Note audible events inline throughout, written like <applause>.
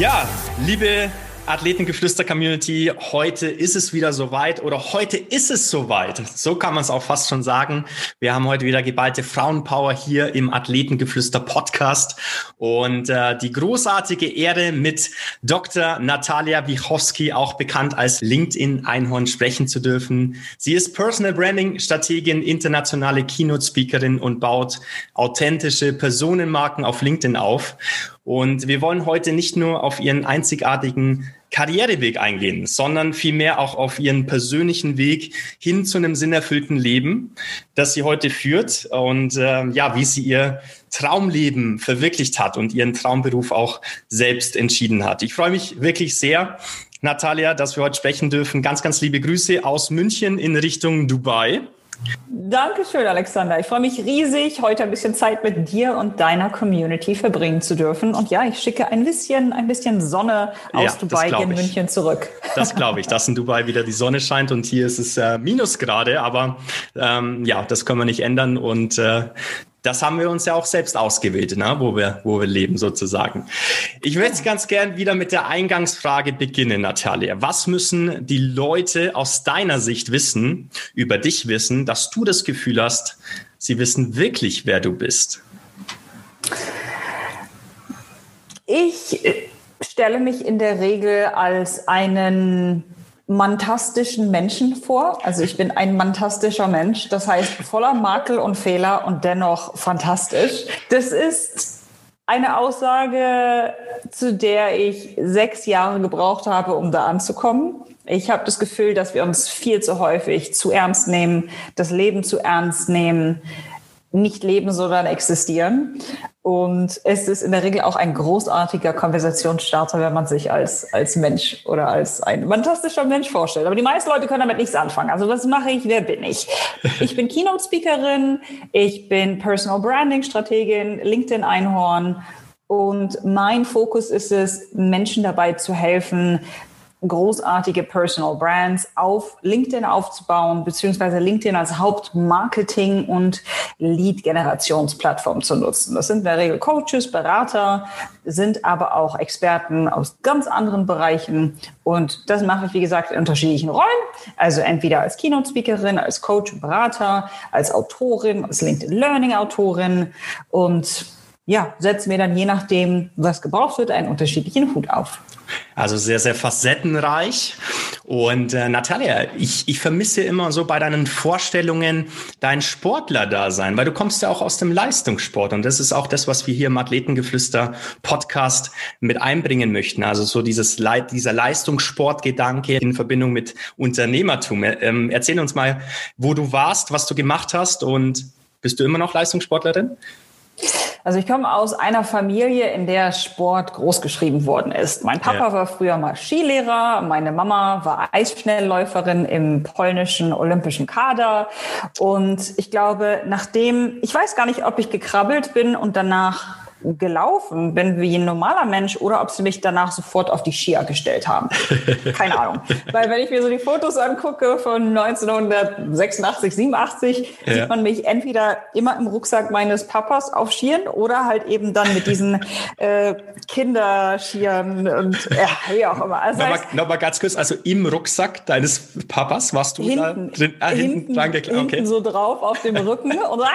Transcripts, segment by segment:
Ja, liebe Athletengeflüster-Community, heute ist es wieder soweit oder heute ist es soweit. So kann man es auch fast schon sagen. Wir haben heute wieder geballte Frauenpower hier im Athletengeflüster-Podcast und äh, die großartige Ehre mit Dr. Natalia Wichowski, auch bekannt als LinkedIn-Einhorn, sprechen zu dürfen. Sie ist Personal Branding-Strategin, internationale Keynote-Speakerin und baut authentische Personenmarken auf LinkedIn auf. Und wir wollen heute nicht nur auf ihren einzigartigen Karriereweg eingehen, sondern vielmehr auch auf ihren persönlichen Weg hin zu einem sinnerfüllten Leben, das sie heute führt und äh, ja, wie sie ihr Traumleben verwirklicht hat und ihren Traumberuf auch selbst entschieden hat. Ich freue mich wirklich sehr, Natalia, dass wir heute sprechen dürfen. Ganz, ganz liebe Grüße aus München in Richtung Dubai. Dankeschön, Alexander. Ich freue mich riesig, heute ein bisschen Zeit mit dir und deiner Community verbringen zu dürfen. Und ja, ich schicke ein bisschen, ein bisschen Sonne aus ja, Dubai in München zurück. Das glaube ich, dass in Dubai wieder die Sonne scheint und hier ist es äh, Minusgrade, aber ähm, ja, das können wir nicht ändern und äh, das haben wir uns ja auch selbst ausgewählt, ne? wo, wir, wo wir leben sozusagen. Ich würde jetzt ganz gern wieder mit der Eingangsfrage beginnen, Natalia. Was müssen die Leute aus deiner Sicht wissen, über dich wissen, dass du das Gefühl hast, sie wissen wirklich, wer du bist? Ich äh, stelle mich in der Regel als einen mantastischen Menschen vor. Also ich bin ein mantastischer Mensch, das heißt voller Makel und Fehler und dennoch fantastisch. Das ist eine Aussage, zu der ich sechs Jahre gebraucht habe, um da anzukommen. Ich habe das Gefühl, dass wir uns viel zu häufig zu ernst nehmen, das Leben zu ernst nehmen, nicht leben, sondern existieren. Und es ist in der Regel auch ein großartiger Konversationsstarter, wenn man sich als, als Mensch oder als ein fantastischer Mensch vorstellt. Aber die meisten Leute können damit nichts anfangen. Also was mache ich? Wer bin ich? <laughs> Ich bin Keynote-Speakerin, ich bin Personal Branding-Strategin, LinkedIn-Einhorn. Und mein Fokus ist es, Menschen dabei zu helfen, großartige Personal Brands auf LinkedIn aufzubauen, beziehungsweise LinkedIn als Hauptmarketing- und Lead-Generationsplattform zu nutzen. Das sind in der Regel Coaches, Berater, sind aber auch Experten aus ganz anderen Bereichen. Und das mache ich, wie gesagt, in unterschiedlichen Rollen. Also entweder als Keynote-Speakerin, als Coach Berater, als Autorin, als LinkedIn Learning-Autorin und ja, setzen wir dann je nachdem, was gebraucht wird, einen unterschiedlichen Hut auf. Also sehr, sehr facettenreich. Und äh, Natalia, ich, ich vermisse immer so bei deinen Vorstellungen dein Sportler-Dasein, weil du kommst ja auch aus dem Leistungssport. Und das ist auch das, was wir hier im Athletengeflüster-Podcast mit einbringen möchten. Also so dieses Le dieser Leistungssportgedanke in Verbindung mit Unternehmertum. Ähm, erzähl uns mal, wo du warst, was du gemacht hast und bist du immer noch Leistungssportlerin? Also ich komme aus einer Familie, in der Sport großgeschrieben worden ist. Mein Papa ja. war früher mal Skilehrer, meine Mama war Eisschnellläuferin im polnischen olympischen Kader. Und ich glaube, nachdem, ich weiß gar nicht, ob ich gekrabbelt bin und danach gelaufen bin wie ein normaler Mensch oder ob sie mich danach sofort auf die Skier gestellt haben. <laughs> Keine Ahnung. Weil wenn ich mir so die Fotos angucke von 1986, 87, ja. sieht man mich entweder immer im Rucksack meines Papas auf Skiern oder halt eben dann mit diesen <laughs> äh, Kinderschieren und ja, wie auch immer. Also nochmal, nochmal ganz kurz, also im Rucksack deines Papas warst du hinten, da drin? Ah, hinten, hinten, dran okay. hinten so drauf auf dem Rücken und <laughs> ah,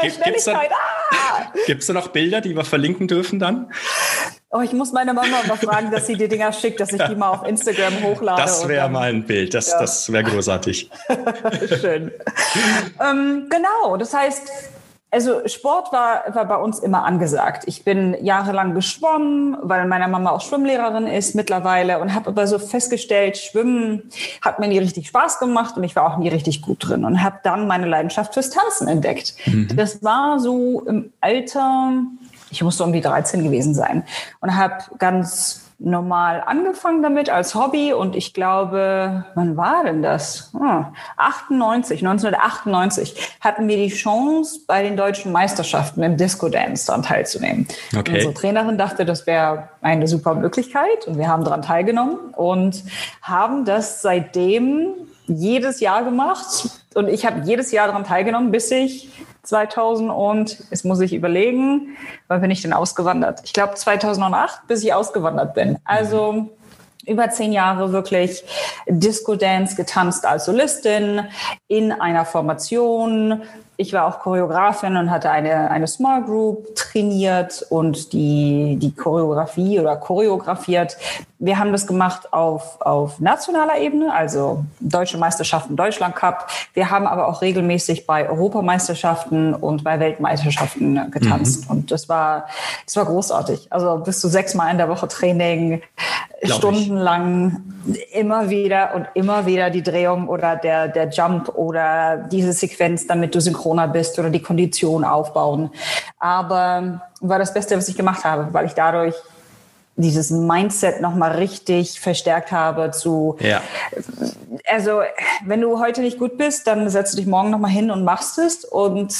Gibt, Schnelligkeit, ah! Gibt's da noch Bilder? Bilder, die wir verlinken dürfen dann? Oh, ich muss meine Mama mal fragen, dass sie die Dinger schickt, dass ich die mal auf Instagram hochlade. Das wäre mal ein Bild, das, ja. das wäre großartig. <laughs> Schön. ähm, genau, das heißt, also Sport war, war bei uns immer angesagt. Ich bin jahrelang geschwommen, weil meine Mama auch Schwimmlehrerin ist mittlerweile und habe aber so festgestellt, Schwimmen hat mir nie richtig Spaß gemacht und ich war auch nie richtig gut drin und habe dann meine Leidenschaft fürs Tanzen entdeckt. Mhm. Das war so im Alter, ich musste um die 13 gewesen sein und habe ganz normal angefangen damit als Hobby und ich glaube, wann war denn das? Hm, 98, 1998 hatten wir die Chance, bei den deutschen Meisterschaften im Disco Dance daran teilzunehmen. Okay. Unsere Trainerin dachte, das wäre eine super Möglichkeit und wir haben daran teilgenommen und haben das seitdem jedes Jahr gemacht und ich habe jedes Jahr daran teilgenommen, bis ich 2000 und, jetzt muss ich überlegen, wann bin ich denn ausgewandert? Ich glaube 2008, bis ich ausgewandert bin. Also über zehn Jahre wirklich Disco Dance getanzt als Solistin in einer Formation, ich war auch Choreografin und hatte eine, eine Small Group trainiert und die, die Choreografie oder choreografiert. Wir haben das gemacht auf, auf nationaler Ebene, also Deutsche Meisterschaften, Deutschland Cup. Wir haben aber auch regelmäßig bei Europameisterschaften und bei Weltmeisterschaften getanzt. Mhm. Und das war, das war großartig. Also bis zu sechsmal in der Woche Training, Glaub stundenlang, ich. immer wieder und immer wieder die Drehung oder der, der Jump oder diese Sequenz, damit du synchron Corona bist oder die Kondition aufbauen. Aber war das Beste, was ich gemacht habe, weil ich dadurch dieses Mindset nochmal richtig verstärkt habe zu, ja. also wenn du heute nicht gut bist, dann setzt du dich morgen nochmal hin und machst es und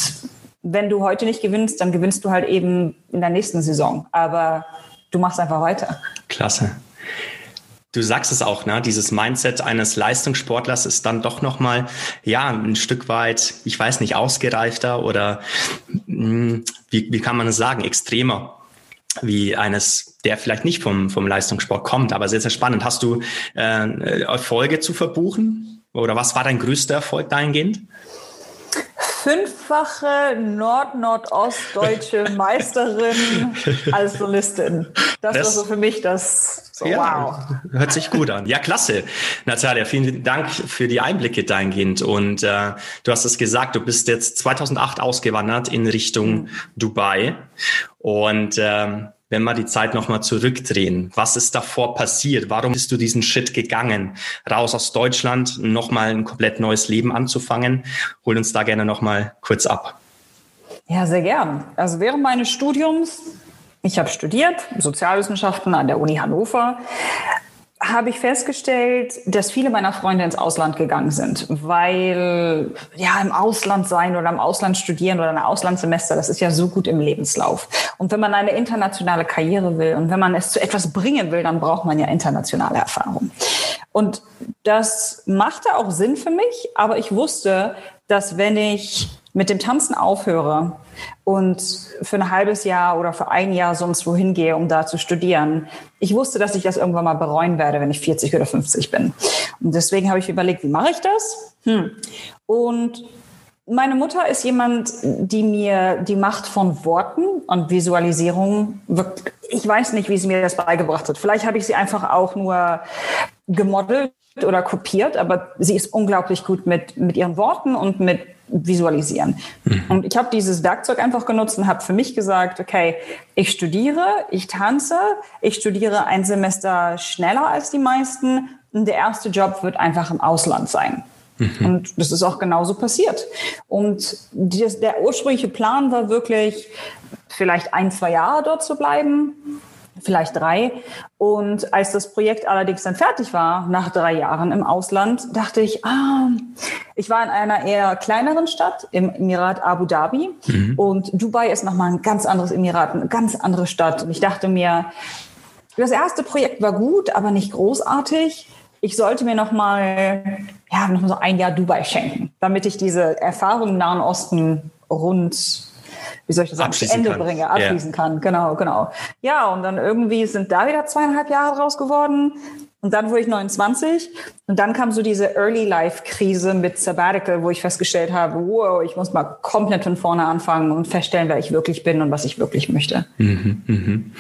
wenn du heute nicht gewinnst, dann gewinnst du halt eben in der nächsten Saison, aber du machst einfach weiter. Klasse. Du sagst es auch, ne? Dieses Mindset eines Leistungssportlers ist dann doch noch mal ja ein Stück weit, ich weiß nicht, ausgereifter oder mh, hm, wie, wie kann man es sagen, extremer wie eines, der vielleicht nicht vom, vom Leistungssport kommt, aber sehr, sehr spannend. Hast du äh, Erfolge zu verbuchen? Oder was war dein größter Erfolg dahingehend? Fünffache Nord-Nordostdeutsche <laughs> Meisterin als Solistin. Das, das, war so für mich das. So, ja, wow. Hört sich gut an. Ja, klasse. Natalia, vielen Dank für die Einblicke dahingehend. Und äh, du hast es gesagt, du bist jetzt 2008 ausgewandert in Richtung mhm. Dubai. Und ähm, wenn wir die Zeit nochmal zurückdrehen, was ist davor passiert? Warum bist du diesen Schritt gegangen? Raus aus Deutschland, nochmal ein komplett neues Leben anzufangen? Hol uns da gerne nochmal kurz ab. Ja, sehr gern. Also während meines Studiums, ich habe studiert Sozialwissenschaften an der Uni Hannover, habe ich festgestellt, dass viele meiner Freunde ins Ausland gegangen sind, weil ja im Ausland sein oder im Ausland studieren oder ein Auslandssemester, das ist ja so gut im Lebenslauf. Und wenn man eine internationale Karriere will und wenn man es zu etwas bringen will, dann braucht man ja internationale Erfahrung. Und das machte auch Sinn für mich, aber ich wusste, dass wenn ich mit dem Tanzen aufhöre und für ein halbes Jahr oder für ein Jahr sonst wohin gehe, um da zu studieren, ich wusste, dass ich das irgendwann mal bereuen werde, wenn ich 40 oder 50 bin. Und deswegen habe ich überlegt, wie mache ich das? Hm. Und meine Mutter ist jemand, die mir die Macht von Worten und Visualisierung, ich weiß nicht, wie sie mir das beigebracht hat. Vielleicht habe ich sie einfach auch nur gemodelt oder kopiert, aber sie ist unglaublich gut mit, mit ihren Worten und mit Visualisieren. Mhm. Und ich habe dieses Werkzeug einfach genutzt und habe für mich gesagt, okay, ich studiere, ich tanze, ich studiere ein Semester schneller als die meisten und der erste Job wird einfach im Ausland sein. Mhm. Und das ist auch genauso passiert. Und das, der ursprüngliche Plan war wirklich, vielleicht ein, zwei Jahre dort zu bleiben vielleicht drei. Und als das Projekt allerdings dann fertig war, nach drei Jahren im Ausland, dachte ich, ah, ich war in einer eher kleineren Stadt im Emirat Abu Dhabi mhm. und Dubai ist nochmal ein ganz anderes Emirat, eine ganz andere Stadt. Und ich dachte mir, das erste Projekt war gut, aber nicht großartig. Ich sollte mir nochmal, ja, noch mal so ein Jahr Dubai schenken, damit ich diese Erfahrung im Nahen Osten rund wie soll ich das sagen, zu Ende kann. bringe, abschließen yeah. kann. Genau, genau. Ja, und dann irgendwie sind da wieder zweieinhalb Jahre draus geworden. Und dann wurde ich 29 und dann kam so diese Early Life Krise mit Sabbatical, wo ich festgestellt habe, wow, ich muss mal komplett von vorne anfangen und feststellen, wer ich wirklich bin und was ich wirklich möchte. Mhm, mhm.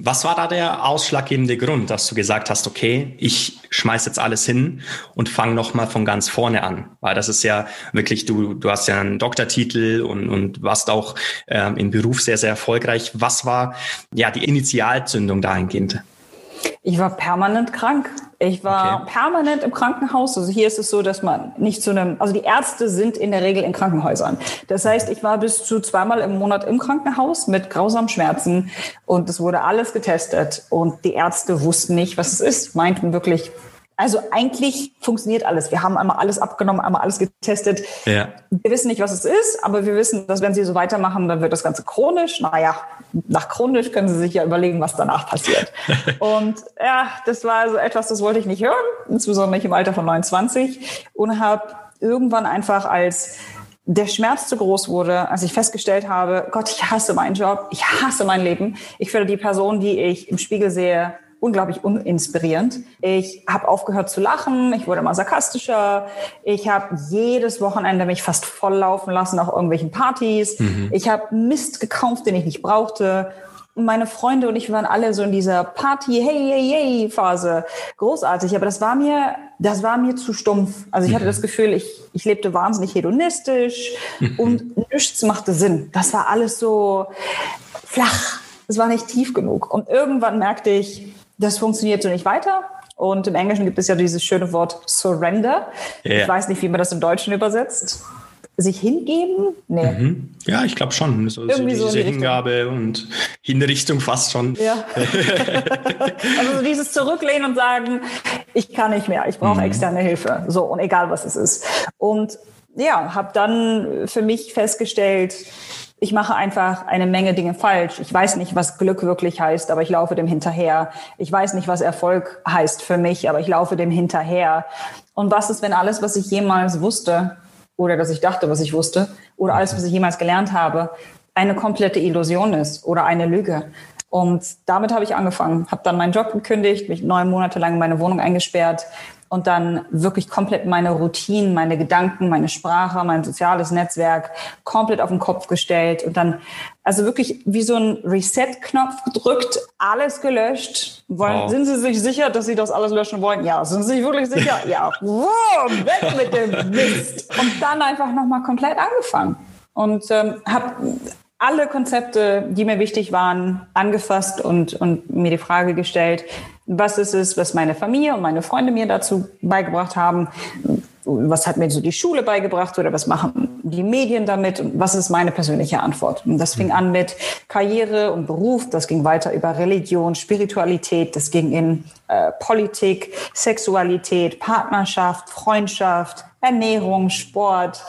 Was war da der ausschlaggebende Grund, dass du gesagt hast, okay, ich schmeiß jetzt alles hin und fange nochmal von ganz vorne an? Weil das ist ja wirklich, du, du hast ja einen Doktortitel und, und warst auch ähm, im Beruf sehr, sehr erfolgreich. Was war ja die Initialzündung dahingehend? Ich war permanent krank. Ich war okay. permanent im Krankenhaus. Also hier ist es so, dass man nicht zu einem, also die Ärzte sind in der Regel in Krankenhäusern. Das heißt, ich war bis zu zweimal im Monat im Krankenhaus mit grausamen Schmerzen und es wurde alles getestet und die Ärzte wussten nicht, was es ist, meinten wirklich, also eigentlich funktioniert alles. Wir haben einmal alles abgenommen, einmal alles getestet. Ja. Wir wissen nicht, was es ist, aber wir wissen, dass wenn Sie so weitermachen, dann wird das Ganze chronisch. Naja, nach chronisch können Sie sich ja überlegen, was danach passiert. <laughs> und ja, das war also etwas, das wollte ich nicht hören, insbesondere nicht im Alter von 29 und habe irgendwann einfach als der Schmerz zu groß wurde, als ich festgestellt habe, Gott, ich hasse meinen Job, ich hasse mein Leben. Ich werde die Person, die ich im Spiegel sehe, unglaublich uninspirierend. Ich habe aufgehört zu lachen, ich wurde immer sarkastischer. Ich habe jedes Wochenende mich fast volllaufen lassen auf irgendwelchen Partys. Mhm. Ich habe Mist gekauft, den ich nicht brauchte. Und meine Freunde und ich waren alle so in dieser Party, hey, hey, hey Phase. Großartig. Aber das war mir, das war mir zu stumpf. Also ich hatte mhm. das Gefühl, ich, ich lebte wahnsinnig hedonistisch mhm. und nichts machte Sinn. Das war alles so flach. Es war nicht tief genug. Und irgendwann merkte ich, das funktioniert so nicht weiter. Und im Englischen gibt es ja dieses schöne Wort Surrender. Yeah. Ich weiß nicht, wie man das im Deutschen übersetzt. Sich hingeben? Nee. Mhm. Ja, ich glaube schon. So, Irgendwie so diese Hingabe und Hinrichtung fast schon. Ja. <laughs> <laughs> also so dieses Zurücklehnen und sagen, ich kann nicht mehr, ich brauche mhm. externe Hilfe. So, und egal was es ist. Und ja, habe dann für mich festgestellt, ich mache einfach eine Menge Dinge falsch. Ich weiß nicht, was Glück wirklich heißt, aber ich laufe dem hinterher. Ich weiß nicht, was Erfolg heißt für mich, aber ich laufe dem hinterher. Und was ist, wenn alles, was ich jemals wusste oder dass ich dachte, was ich wusste oder alles, was ich jemals gelernt habe, eine komplette Illusion ist oder eine Lüge? Und damit habe ich angefangen, habe dann meinen Job gekündigt, mich neun Monate lang in meine Wohnung eingesperrt und dann wirklich komplett meine Routinen, meine Gedanken, meine Sprache, mein soziales Netzwerk komplett auf den Kopf gestellt und dann also wirklich wie so ein Reset-Knopf gedrückt, alles gelöscht. Wollen, wow. Sind Sie sich sicher, dass Sie das alles löschen wollen? Ja. Sind Sie sich wirklich sicher? ja. Wow, weg mit dem Mist. Und dann einfach nochmal komplett angefangen und ähm, habe alle Konzepte, die mir wichtig waren, angefasst und, und mir die Frage gestellt, was ist es, was meine Familie und meine Freunde mir dazu beigebracht haben? Was hat mir so die Schule beigebracht oder was machen die Medien damit? Und was ist meine persönliche Antwort? Und das fing an mit Karriere und Beruf. Das ging weiter über Religion, Spiritualität. Das ging in äh, Politik, Sexualität, Partnerschaft, Freundschaft, Ernährung, Sport,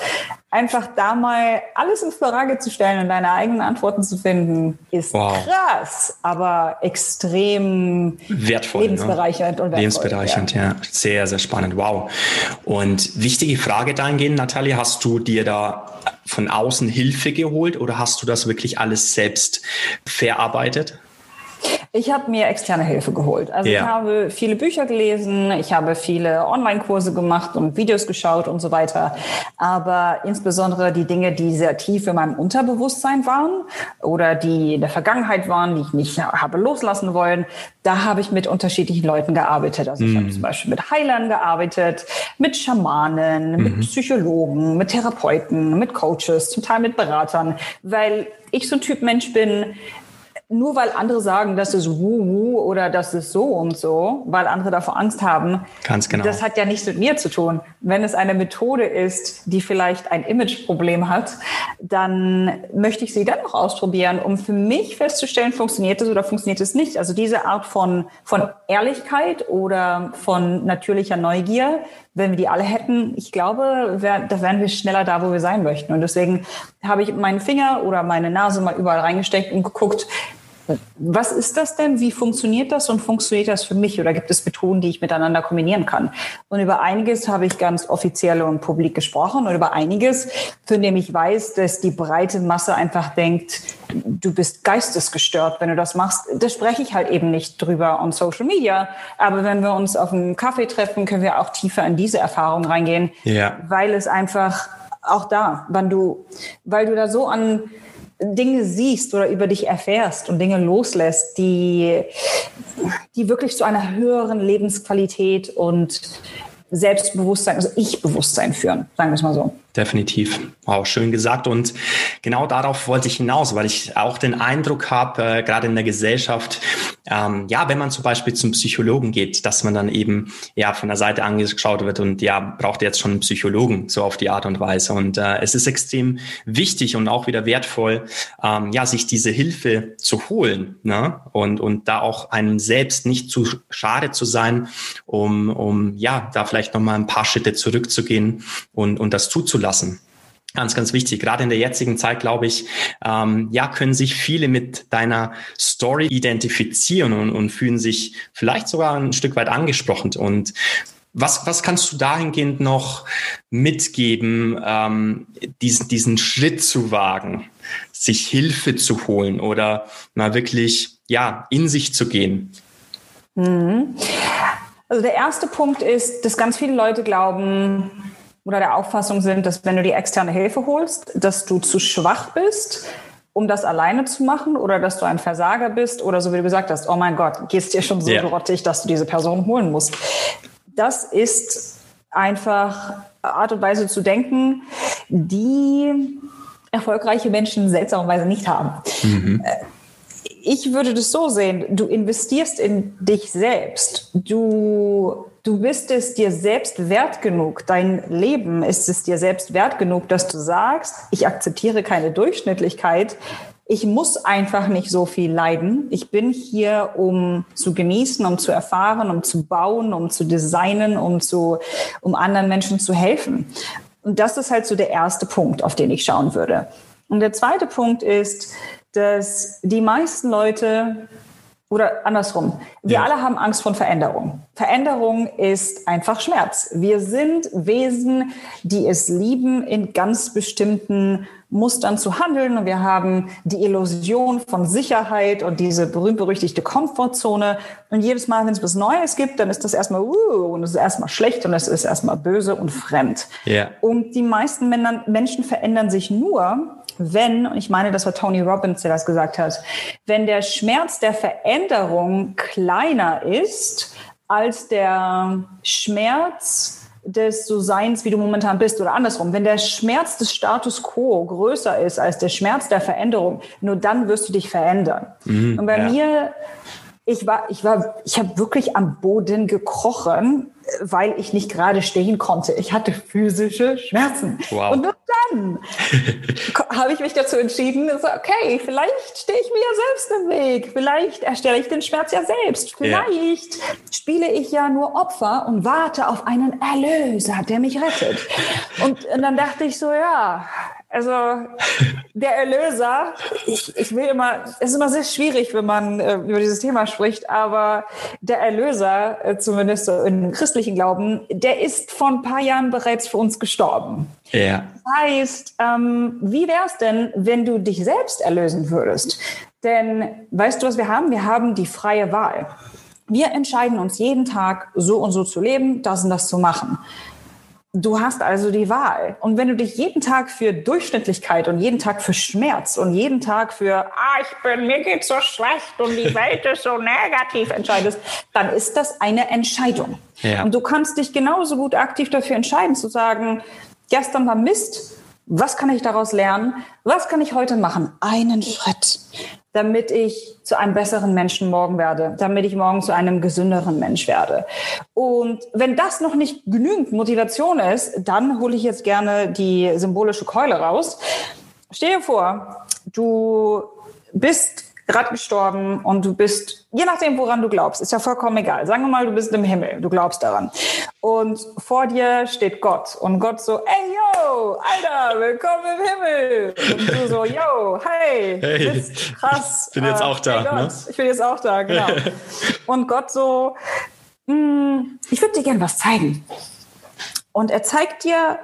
einfach da mal alles in Frage zu stellen und deine eigenen Antworten zu finden, ist wow. krass, aber extrem wertvoll. Ne? Lebensbereichernd ne? und wertvoll. Lebensbereichernd, ja. ja. Sehr, sehr spannend. Wow. Und wichtige Frage dahingehend, Natalie, hast du dir da von außen Hilfe geholt oder hast du das wirklich alles selbst verarbeitet? Ich habe mir externe Hilfe geholt. Also ja. ich habe viele Bücher gelesen, ich habe viele Online-Kurse gemacht und Videos geschaut und so weiter. Aber insbesondere die Dinge, die sehr tief in meinem Unterbewusstsein waren oder die in der Vergangenheit waren, die ich nicht habe loslassen wollen, da habe ich mit unterschiedlichen Leuten gearbeitet. Also ich mhm. habe zum Beispiel mit Heilern gearbeitet, mit Schamanen, mhm. mit Psychologen, mit Therapeuten, mit Coaches, zum Teil mit Beratern, weil ich so ein Typ Mensch bin, nur weil andere sagen, das ist wuhu oder das ist so und so, weil andere davor Angst haben. Ganz genau. Das hat ja nichts mit mir zu tun. Wenn es eine Methode ist, die vielleicht ein Imageproblem hat, dann möchte ich sie dennoch ausprobieren, um für mich festzustellen, funktioniert es oder funktioniert es nicht. Also diese Art von, von Ehrlichkeit oder von natürlicher Neugier, wenn wir die alle hätten, ich glaube, wär, da wären wir schneller da, wo wir sein möchten. Und deswegen habe ich meinen Finger oder meine Nase mal überall reingesteckt und geguckt, was ist das denn? Wie funktioniert das und funktioniert das für mich? Oder gibt es Methoden, die ich miteinander kombinieren kann? Und über einiges habe ich ganz offiziell und publik gesprochen und über einiges, von dem ich weiß, dass die breite Masse einfach denkt, du bist geistesgestört, wenn du das machst. Da spreche ich halt eben nicht drüber on Social Media. Aber wenn wir uns auf einem Kaffee treffen, können wir auch tiefer in diese Erfahrung reingehen, ja. weil es einfach auch da, wenn du, weil du da so an Dinge siehst oder über dich erfährst und Dinge loslässt, die, die wirklich zu einer höheren Lebensqualität und Selbstbewusstsein, also Ich-Bewusstsein führen, sagen wir es mal so. Definitiv. Wow, schön gesagt. Und genau darauf wollte ich hinaus, weil ich auch den Eindruck habe, äh, gerade in der Gesellschaft, ähm, ja, wenn man zum Beispiel zum Psychologen geht, dass man dann eben ja von der Seite angeschaut wird und ja, braucht jetzt schon einen Psychologen, so auf die Art und Weise. Und äh, es ist extrem wichtig und auch wieder wertvoll, ähm, ja, sich diese Hilfe zu holen ne? und, und da auch einem selbst nicht zu schade zu sein, um, um ja, da vielleicht nochmal ein paar Schritte zurückzugehen und, und das zuzulassen lassen. Ganz, ganz wichtig. Gerade in der jetzigen Zeit, glaube ich, ähm, ja, können sich viele mit deiner Story identifizieren und, und fühlen sich vielleicht sogar ein Stück weit angesprochen. Und was, was kannst du dahingehend noch mitgeben, ähm, diesen, diesen Schritt zu wagen, sich Hilfe zu holen oder mal wirklich ja, in sich zu gehen? Mhm. Also der erste Punkt ist, dass ganz viele Leute glauben, oder der Auffassung sind, dass wenn du die externe Hilfe holst, dass du zu schwach bist, um das alleine zu machen oder dass du ein Versager bist oder so wie du gesagt hast, oh mein Gott, gehst dir schon so yeah. grottig, dass du diese Person holen musst. Das ist einfach Art und Weise zu denken, die erfolgreiche Menschen seltsamerweise nicht haben. Mhm. Äh, ich würde das so sehen, du investierst in dich selbst. Du, du bist es dir selbst wert genug. Dein Leben ist es dir selbst wert genug, dass du sagst, ich akzeptiere keine Durchschnittlichkeit. Ich muss einfach nicht so viel leiden. Ich bin hier, um zu genießen, um zu erfahren, um zu bauen, um zu designen, um zu, um anderen Menschen zu helfen. Und das ist halt so der erste Punkt, auf den ich schauen würde. Und der zweite Punkt ist, dass die meisten Leute oder andersrum, wir ja. alle haben Angst vor Veränderung. Veränderung ist einfach Schmerz. Wir sind Wesen, die es lieben, in ganz bestimmten Mustern zu handeln. Und wir haben die Illusion von Sicherheit und diese berühmt-berüchtigte Komfortzone. Und jedes Mal, wenn es was Neues gibt, dann ist das erstmal, uh, und es ist erstmal schlecht und es ist erstmal böse und fremd. Ja. Und die meisten Menschen verändern sich nur, wenn, und ich meine, das war Tony Robbins, der das gesagt hat, wenn der Schmerz der Veränderung kleiner ist als der Schmerz des so Seins, wie du momentan bist, oder andersrum. Wenn der Schmerz des Status quo größer ist als der Schmerz der Veränderung, nur dann wirst du dich verändern. Mhm, und bei ja. mir ich war, ich war, ich habe wirklich am Boden gekrochen, weil ich nicht gerade stehen konnte. Ich hatte physische Schmerzen. Wow. Und nur dann habe ich mich dazu entschieden, so, okay, vielleicht stehe ich mir ja selbst im Weg. Vielleicht erstelle ich den Schmerz ja selbst. Vielleicht ja. spiele ich ja nur Opfer und warte auf einen Erlöser, der mich rettet. Und, und dann dachte ich so, ja, also der Erlöser, ich, ich will immer, es ist immer sehr schwierig, wenn man äh, über dieses Thema spricht, aber der Erlöser, äh, zumindest im christlichen Glauben, der ist vor ein paar Jahren bereits für uns gestorben. Ja. Das heißt, ähm, wie wäre es denn, wenn du dich selbst erlösen würdest? Denn weißt du, was wir haben? Wir haben die freie Wahl. Wir entscheiden uns jeden Tag, so und so zu leben, das und das zu machen. Du hast also die Wahl. Und wenn du dich jeden Tag für Durchschnittlichkeit und jeden Tag für Schmerz und jeden Tag für, ah, ich bin, mir geht's so schlecht und die Welt ist so negativ entscheidest, dann ist das eine Entscheidung. Ja. Und du kannst dich genauso gut aktiv dafür entscheiden, zu sagen, gestern war Mist, was kann ich daraus lernen? Was kann ich heute machen? Einen Schritt damit ich zu einem besseren Menschen morgen werde, damit ich morgen zu einem gesünderen Mensch werde. Und wenn das noch nicht genügend Motivation ist, dann hole ich jetzt gerne die symbolische Keule raus. Dir vor, du bist gerade gestorben und du bist, je nachdem, woran du glaubst, ist ja vollkommen egal. Sagen wir mal, du bist im Himmel, du glaubst daran. Und vor dir steht Gott und Gott so, ey, yo, Alter, willkommen im Himmel. Und du so, <laughs> yo, hey, hey bist krass. Ich bin jetzt äh, auch da. Hey ne? Ich bin jetzt auch da, genau. <laughs> Und Gott so, hm, ich würde dir gerne was zeigen. Und er zeigt dir,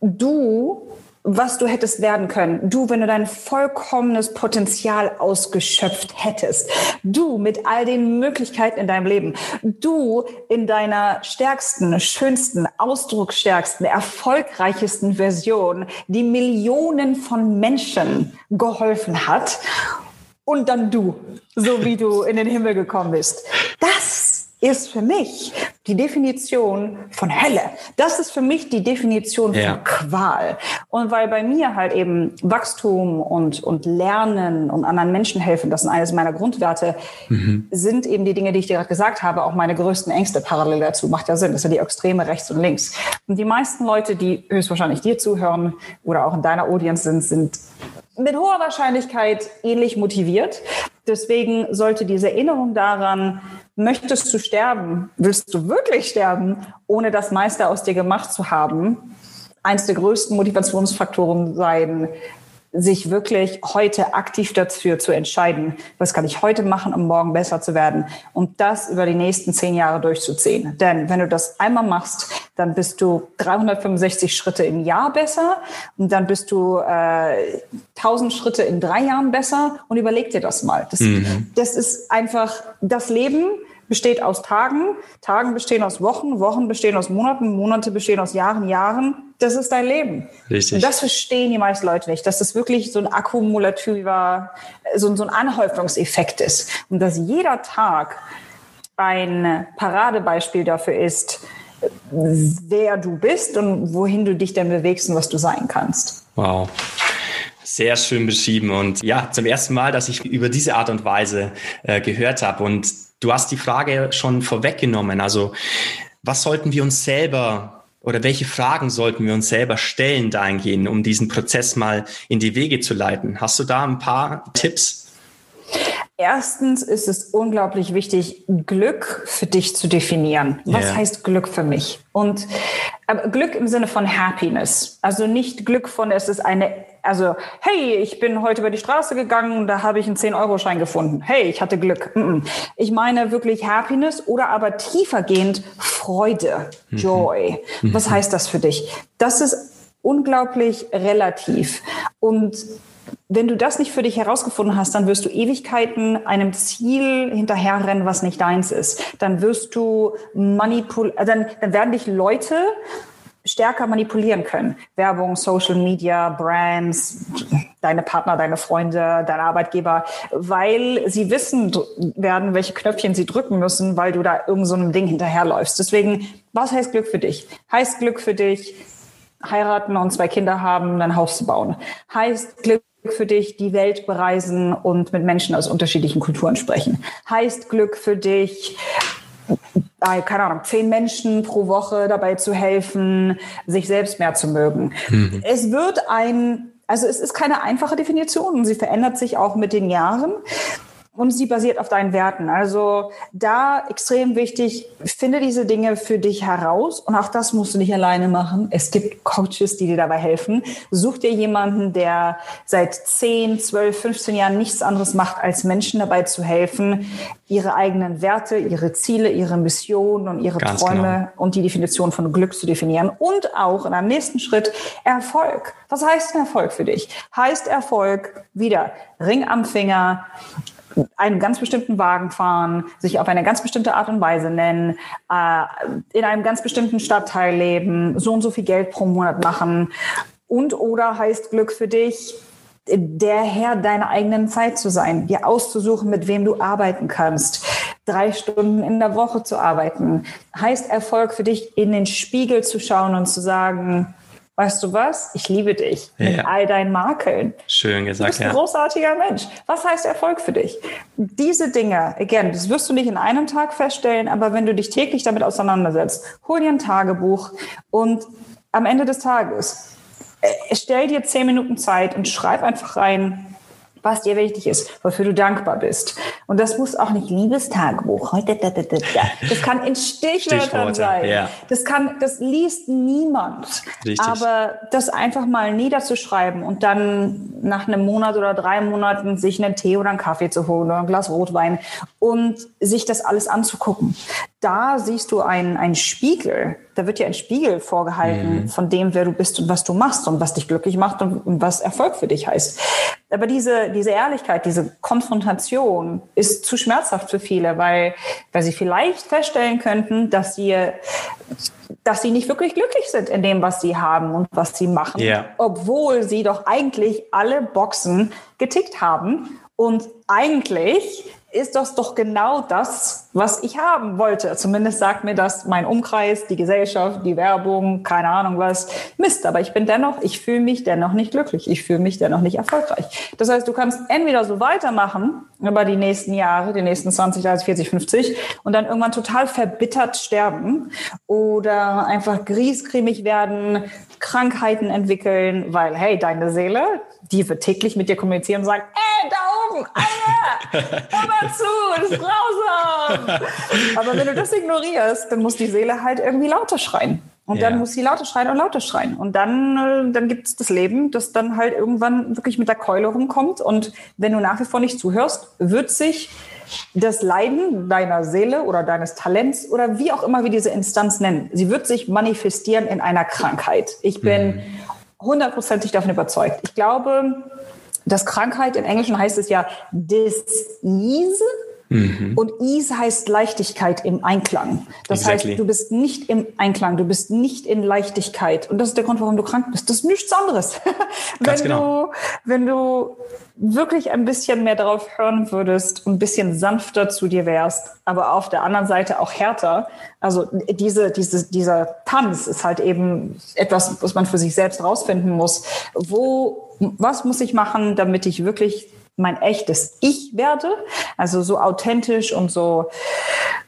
du was du hättest werden können. Du, wenn du dein vollkommenes Potenzial ausgeschöpft hättest. Du mit all den Möglichkeiten in deinem Leben. Du in deiner stärksten, schönsten, ausdrucksstärksten, erfolgreichesten Version, die Millionen von Menschen geholfen hat. Und dann du, so wie du in den Himmel gekommen bist. Das ist für mich die Definition von Hölle. Das ist für mich die Definition ja. von Qual. Und weil bei mir halt eben Wachstum und, und Lernen und anderen Menschen helfen, das sind eines meiner Grundwerte, mhm. sind eben die Dinge, die ich dir gerade gesagt habe, auch meine größten Ängste parallel dazu. Macht ja Sinn. Das sind die Extreme rechts und links. Und die meisten Leute, die höchstwahrscheinlich dir zuhören oder auch in deiner Audience sind, sind mit hoher Wahrscheinlichkeit ähnlich motiviert. Deswegen sollte diese Erinnerung daran, möchtest du sterben, willst du wirklich sterben, ohne das meiste aus dir gemacht zu haben, eins der größten Motivationsfaktoren sein, sich wirklich heute aktiv dafür zu entscheiden, was kann ich heute machen, um morgen besser zu werden und das über die nächsten zehn Jahre durchzuziehen. Denn wenn du das einmal machst, dann bist du 365 Schritte im Jahr besser und dann bist du äh, 1000 Schritte in drei Jahren besser und überleg dir das mal. Das, mhm. das ist einfach das Leben besteht aus Tagen, Tagen bestehen aus Wochen, Wochen bestehen aus Monaten, Monate bestehen aus Jahren, Jahren. Das ist dein Leben. Richtig. Und das verstehen die meisten Leute nicht, dass das wirklich so ein akkumulativer, so, so ein Anhäufungseffekt ist. Und dass jeder Tag ein Paradebeispiel dafür ist, wer du bist und wohin du dich denn bewegst und was du sein kannst. Wow. Sehr schön beschrieben und ja, zum ersten Mal, dass ich über diese Art und Weise äh, gehört habe und Du hast die Frage schon vorweggenommen. Also, was sollten wir uns selber oder welche Fragen sollten wir uns selber stellen dahingehend, um diesen Prozess mal in die Wege zu leiten? Hast du da ein paar Tipps? Erstens ist es unglaublich wichtig, Glück für dich zu definieren. Was yeah. heißt Glück für mich? Und äh, Glück im Sinne von Happiness. Also nicht Glück von, es ist eine also, hey, ich bin heute über die Straße gegangen, da habe ich einen 10-Euro-Schein gefunden. Hey, ich hatte Glück. Ich meine wirklich Happiness oder aber tiefergehend Freude, mhm. Joy. Mhm. Was heißt das für dich? Das ist unglaublich relativ. Und wenn du das nicht für dich herausgefunden hast, dann wirst du Ewigkeiten einem Ziel hinterherrennen, was nicht deins ist. Dann wirst du manipul, dann, dann werden dich Leute stärker manipulieren können. Werbung, Social Media, Brands, deine Partner, deine Freunde, deine Arbeitgeber, weil sie wissen werden, welche Knöpfchen sie drücken müssen, weil du da irgend so Ding hinterherläufst. Deswegen, was heißt Glück für dich? Heißt Glück für dich, heiraten und zwei Kinder haben, ein Haus zu bauen. Heißt Glück für dich, die Welt bereisen und mit Menschen aus unterschiedlichen Kulturen sprechen. Heißt Glück für dich, keine Ahnung, zehn Menschen pro Woche dabei zu helfen, sich selbst mehr zu mögen. Mhm. Es wird ein, also es ist keine einfache Definition und sie verändert sich auch mit den Jahren und sie basiert auf deinen Werten. Also da extrem wichtig, finde diese Dinge für dich heraus und auch das musst du nicht alleine machen. Es gibt Coaches, die dir dabei helfen. Such dir jemanden, der seit 10, 12, 15 Jahren nichts anderes macht, als Menschen dabei zu helfen, ihre eigenen Werte, ihre Ziele, ihre Missionen und ihre Ganz Träume genau. und die Definition von Glück zu definieren und auch in einem nächsten Schritt Erfolg. Was heißt Erfolg für dich? Heißt Erfolg wieder Ring am Finger, einen ganz bestimmten Wagen fahren, sich auf eine ganz bestimmte Art und Weise nennen, äh, in einem ganz bestimmten Stadtteil leben, so und so viel Geld pro Monat machen. Und oder heißt Glück für dich, der Herr deiner eigenen Zeit zu sein, dir auszusuchen, mit wem du arbeiten kannst, drei Stunden in der Woche zu arbeiten, heißt Erfolg für dich, in den Spiegel zu schauen und zu sagen, weißt du was? Ich liebe dich ja. mit all deinen Makeln. Schön gesagt, Du bist ein großartiger Mensch. Was heißt Erfolg für dich? Diese Dinge, again, das wirst du nicht in einem Tag feststellen, aber wenn du dich täglich damit auseinandersetzt, hol dir ein Tagebuch und am Ende des Tages äh, stell dir zehn Minuten Zeit und schreib einfach rein, was dir wichtig ist, wofür du dankbar bist. Und das muss auch nicht Liebestagebuch. Das kann in Stichwörtern sein. Ja. Das kann, das liest niemand. Richtig. Aber das einfach mal niederzuschreiben und dann nach einem Monat oder drei Monaten sich einen Tee oder einen Kaffee zu holen oder ein Glas Rotwein und sich das alles anzugucken. Da siehst du einen, einen Spiegel. Da wird dir ein Spiegel vorgehalten mhm. von dem, wer du bist und was du machst und was dich glücklich macht und, und was Erfolg für dich heißt. Aber diese, diese Ehrlichkeit, diese Konfrontation ist zu schmerzhaft für viele, weil, weil sie vielleicht feststellen könnten, dass sie, dass sie nicht wirklich glücklich sind in dem, was sie haben und was sie machen, yeah. obwohl sie doch eigentlich alle Boxen getickt haben und eigentlich ist das doch genau das, was ich haben wollte. Zumindest sagt mir das mein Umkreis, die Gesellschaft, die Werbung, keine Ahnung was. Mist, aber ich bin dennoch, ich fühle mich dennoch nicht glücklich. Ich fühle mich dennoch nicht erfolgreich. Das heißt, du kannst entweder so weitermachen über die nächsten Jahre, die nächsten 20, 30, 40, 50 und dann irgendwann total verbittert sterben oder einfach griesgrämig werden, Krankheiten entwickeln, weil, hey, deine Seele, die wird täglich mit dir kommunizieren und sagen, ey, da oben, Alter, hör mal zu, das ist <laughs> grausam. <laughs> Aber wenn du das ignorierst, dann muss die Seele halt irgendwie lauter schreien. Und dann muss sie lauter schreien und lauter schreien. Und dann, äh, dann gibt es das Leben, das dann halt irgendwann wirklich mit der Keule rumkommt. Und wenn du nach wie vor nicht zuhörst, wird sich das Leiden deiner Seele oder deines Talents oder wie auch immer wir diese Instanz nennen, sie wird sich manifestieren in einer Krankheit. Ich bin mhm. hundertprozentig davon überzeugt. Ich glaube, dass Krankheit, im Englischen heißt es ja Disease. Mhm. Und Ease heißt Leichtigkeit im Einklang. Das exactly. heißt, du bist nicht im Einklang, du bist nicht in Leichtigkeit. Und das ist der Grund, warum du krank bist. Das ist nichts anderes. <laughs> wenn, genau. du, wenn du wirklich ein bisschen mehr darauf hören würdest und ein bisschen sanfter zu dir wärst, aber auf der anderen Seite auch härter. Also diese, diese, dieser Tanz ist halt eben etwas, was man für sich selbst rausfinden muss. Wo, was muss ich machen, damit ich wirklich mein echtes Ich werde. Also so authentisch und so,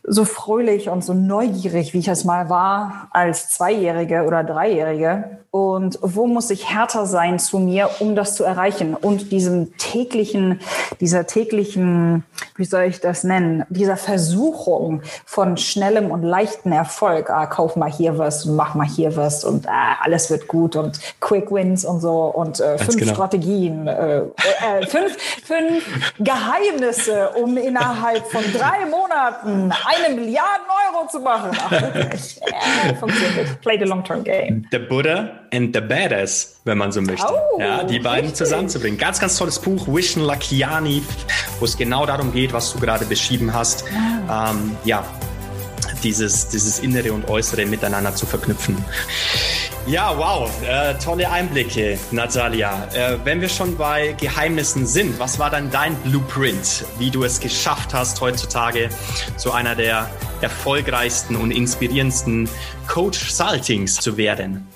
so fröhlich und so neugierig, wie ich es mal war als Zweijährige oder Dreijährige und wo muss ich härter sein zu mir, um das zu erreichen und diesem täglichen, dieser täglichen, wie soll ich das nennen, dieser Versuchung von schnellem und leichten Erfolg, ah, kauf mal hier was und mach mal hier was und ah, alles wird gut und Quick Wins und so und äh, fünf genau. Strategien, äh, äh, fünf, fünf Geheimnisse, um innerhalb von drei Monaten eine Milliarde Euro zu machen. Ach, wirklich. Äh, funktioniert. Play the long-term game. Der Buddha and the Badass, wenn man so möchte. Oh, ja, die beiden richtig. zusammenzubringen. Ganz, ganz tolles Buch, Vishen Lakiani, wo es genau darum geht, was du gerade beschrieben hast. Ah. Ähm, ja, dieses, dieses Innere und Äußere miteinander zu verknüpfen. Ja, wow, äh, tolle Einblicke, Natalia. Äh, wenn wir schon bei Geheimnissen sind, was war dann dein Blueprint, wie du es geschafft hast, heutzutage zu einer der erfolgreichsten und inspirierendsten Coach Saltings zu werden?